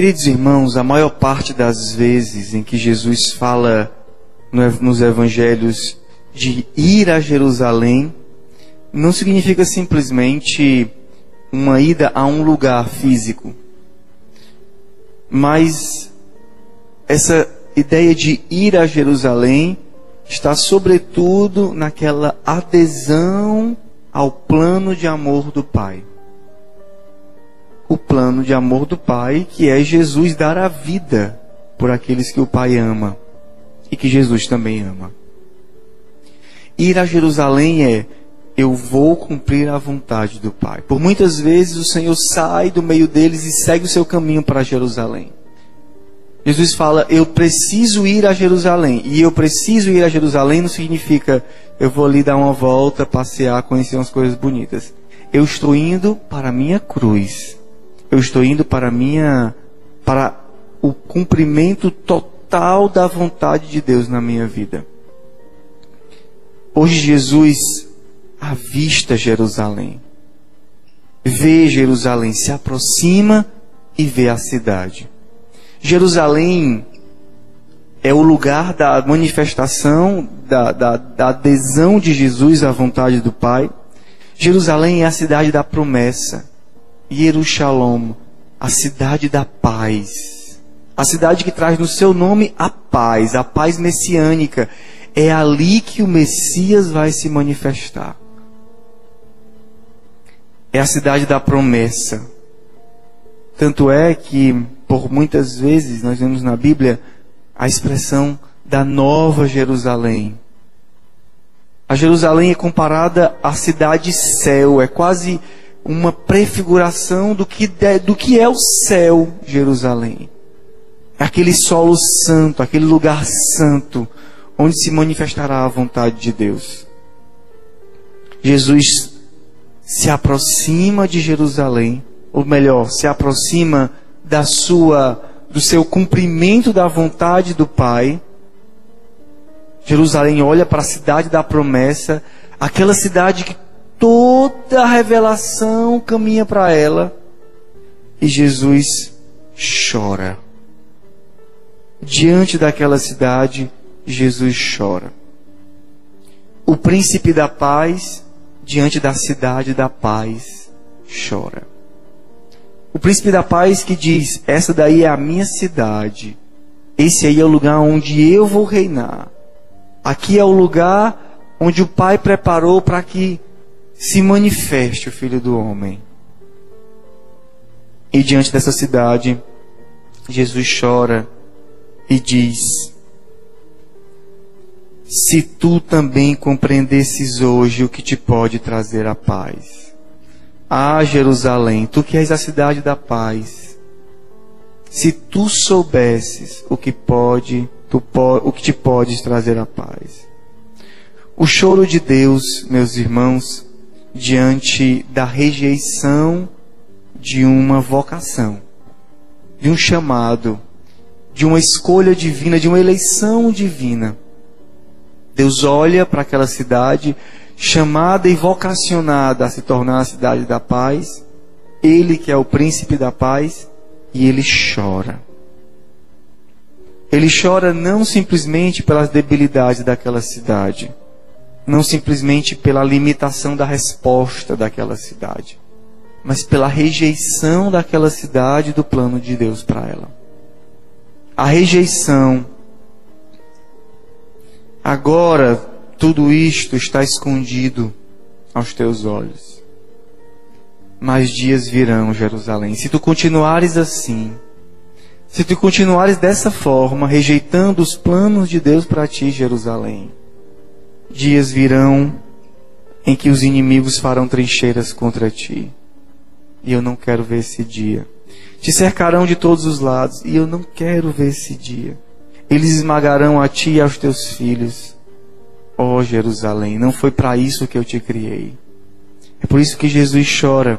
Queridos irmãos, a maior parte das vezes em que Jesus fala nos evangelhos de ir a Jerusalém, não significa simplesmente uma ida a um lugar físico, mas essa ideia de ir a Jerusalém está sobretudo naquela adesão ao plano de amor do Pai. O plano de amor do Pai, que é Jesus dar a vida por aqueles que o Pai ama e que Jesus também ama. Ir a Jerusalém é eu vou cumprir a vontade do Pai. Por muitas vezes o Senhor sai do meio deles e segue o seu caminho para Jerusalém. Jesus fala, eu preciso ir a Jerusalém. E eu preciso ir a Jerusalém não significa eu vou ali dar uma volta, passear, conhecer umas coisas bonitas. Eu estou indo para a minha cruz. Eu estou indo para minha para o cumprimento total da vontade de Deus na minha vida. Hoje Jesus avista Jerusalém. Vê Jerusalém, se aproxima e vê a cidade. Jerusalém é o lugar da manifestação, da, da, da, adesão de Jesus à vontade do Pai. Jerusalém é a cidade da promessa. Jerusalém, a cidade da paz. A cidade que traz no seu nome a paz, a paz messiânica. É ali que o Messias vai se manifestar. É a cidade da promessa. Tanto é que por muitas vezes nós vemos na Bíblia a expressão da Nova Jerusalém. A Jerusalém é comparada à cidade céu, é quase uma prefiguração do que, do que é o céu, Jerusalém. Aquele solo santo, aquele lugar santo, onde se manifestará a vontade de Deus. Jesus se aproxima de Jerusalém, ou melhor, se aproxima da sua do seu cumprimento da vontade do Pai. Jerusalém olha para a cidade da promessa, aquela cidade que toda a revelação caminha para ela. E Jesus chora. Diante daquela cidade, Jesus chora. O príncipe da paz, diante da cidade da paz, chora. O príncipe da paz que diz: Essa daí é a minha cidade. Esse aí é o lugar onde eu vou reinar. Aqui é o lugar onde o Pai preparou para que se manifeste o Filho do Homem. E diante dessa cidade, Jesus chora e diz: Se tu também compreendesses hoje o que te pode trazer a paz ah, Jerusalém, tu que és a cidade da paz. Se tu soubesses o que pode, tu, o que te pode trazer a paz. O choro de Deus, meus irmãos, diante da rejeição de uma vocação, de um chamado, de uma escolha divina, de uma eleição divina. Deus olha para aquela cidade chamada e vocacionada a se tornar a cidade da paz, ele que é o príncipe da paz, e ele chora. Ele chora não simplesmente pelas debilidades daquela cidade, não simplesmente pela limitação da resposta daquela cidade, mas pela rejeição daquela cidade do plano de Deus para ela. A rejeição. Agora, tudo isto está escondido aos teus olhos. Mas dias virão, Jerusalém. Se tu continuares assim, se tu continuares dessa forma, rejeitando os planos de Deus para ti, Jerusalém, dias virão em que os inimigos farão trincheiras contra ti. E eu não quero ver esse dia. Te cercarão de todos os lados, e eu não quero ver esse dia. Eles esmagarão a ti e aos teus filhos Ó oh, Jerusalém, não foi para isso que eu te criei. É por isso que Jesus chora,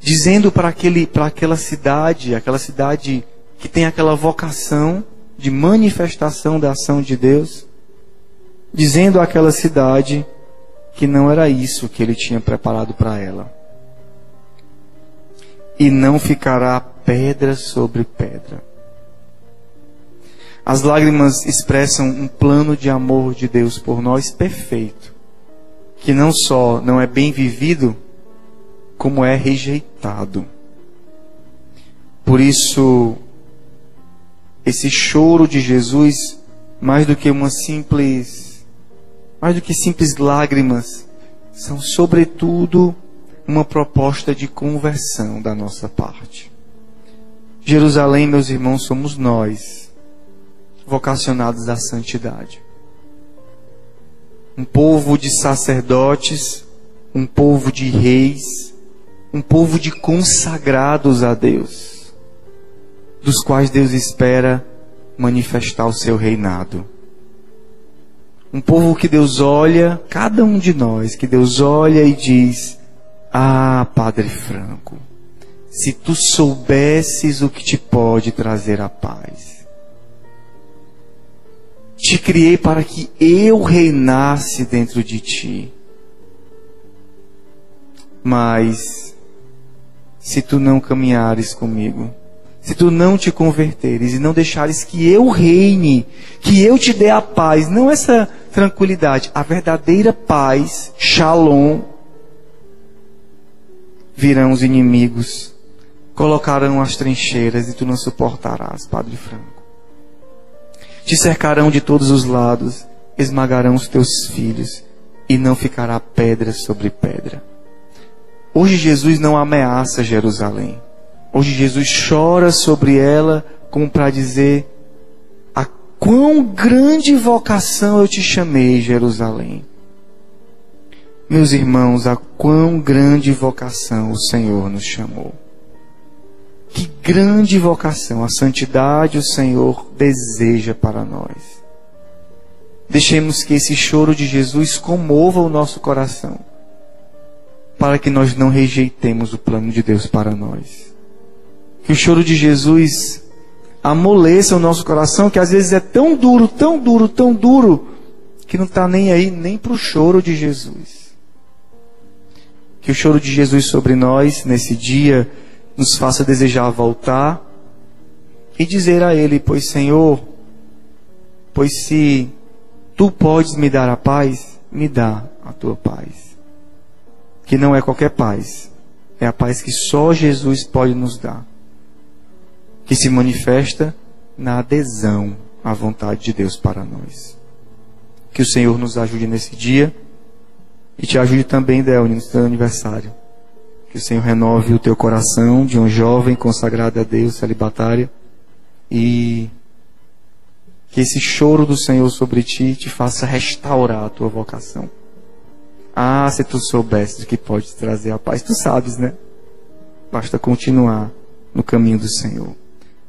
dizendo para aquele, para aquela cidade, aquela cidade que tem aquela vocação de manifestação da ação de Deus, dizendo àquela cidade que não era isso que ele tinha preparado para ela. e não ficará pedra sobre pedra. As lágrimas expressam um plano de amor de Deus por nós perfeito, que não só não é bem vivido, como é rejeitado. Por isso, esse choro de Jesus, mais do que uma simples, mais do que simples lágrimas, são sobretudo uma proposta de conversão da nossa parte. Jerusalém, meus irmãos, somos nós, vocacionados à santidade. Um povo de sacerdotes, um povo de reis, um povo de consagrados a Deus, dos quais Deus espera manifestar o seu reinado. Um povo que Deus olha, cada um de nós, que Deus olha e diz: Ah, Padre Franco, se tu soubesses o que te pode trazer a paz. Te criei para que eu reinasse dentro de ti. Mas, se tu não caminhares comigo, se tu não te converteres e não deixares que eu reine, que eu te dê a paz, não essa tranquilidade, a verdadeira paz, shalom, virão os inimigos, colocarão as trincheiras e tu não suportarás, Padre Franco. Te cercarão de todos os lados, esmagarão os teus filhos e não ficará pedra sobre pedra. Hoje Jesus não ameaça Jerusalém. Hoje Jesus chora sobre ela como para dizer: quão grande vocação eu te chamei, Jerusalém. Meus irmãos, a quão grande vocação o Senhor nos chamou. Que grande vocação, a santidade o Senhor deseja para nós. Deixemos que esse choro de Jesus comova o nosso coração, para que nós não rejeitemos o plano de Deus para nós que o choro de Jesus amoleça o nosso coração, que às vezes é tão duro, tão duro, tão duro, que não está nem aí nem para o choro de Jesus. Que o choro de Jesus sobre nós, nesse dia, nos faça desejar voltar e dizer a Ele: Pois Senhor, pois se Tu podes me dar a paz, me dá a tua paz. Que não é qualquer paz, é a paz que só Jesus pode nos dar que se manifesta na adesão à vontade de Deus para nós. Que o Senhor nos ajude nesse dia e te ajude também, Del, no seu aniversário. Que o Senhor renove o teu coração de um jovem consagrado a Deus, celibatário, e que esse choro do Senhor sobre ti te faça restaurar a tua vocação. Ah, se tu soubesses que pode trazer a paz, tu sabes, né? Basta continuar no caminho do Senhor.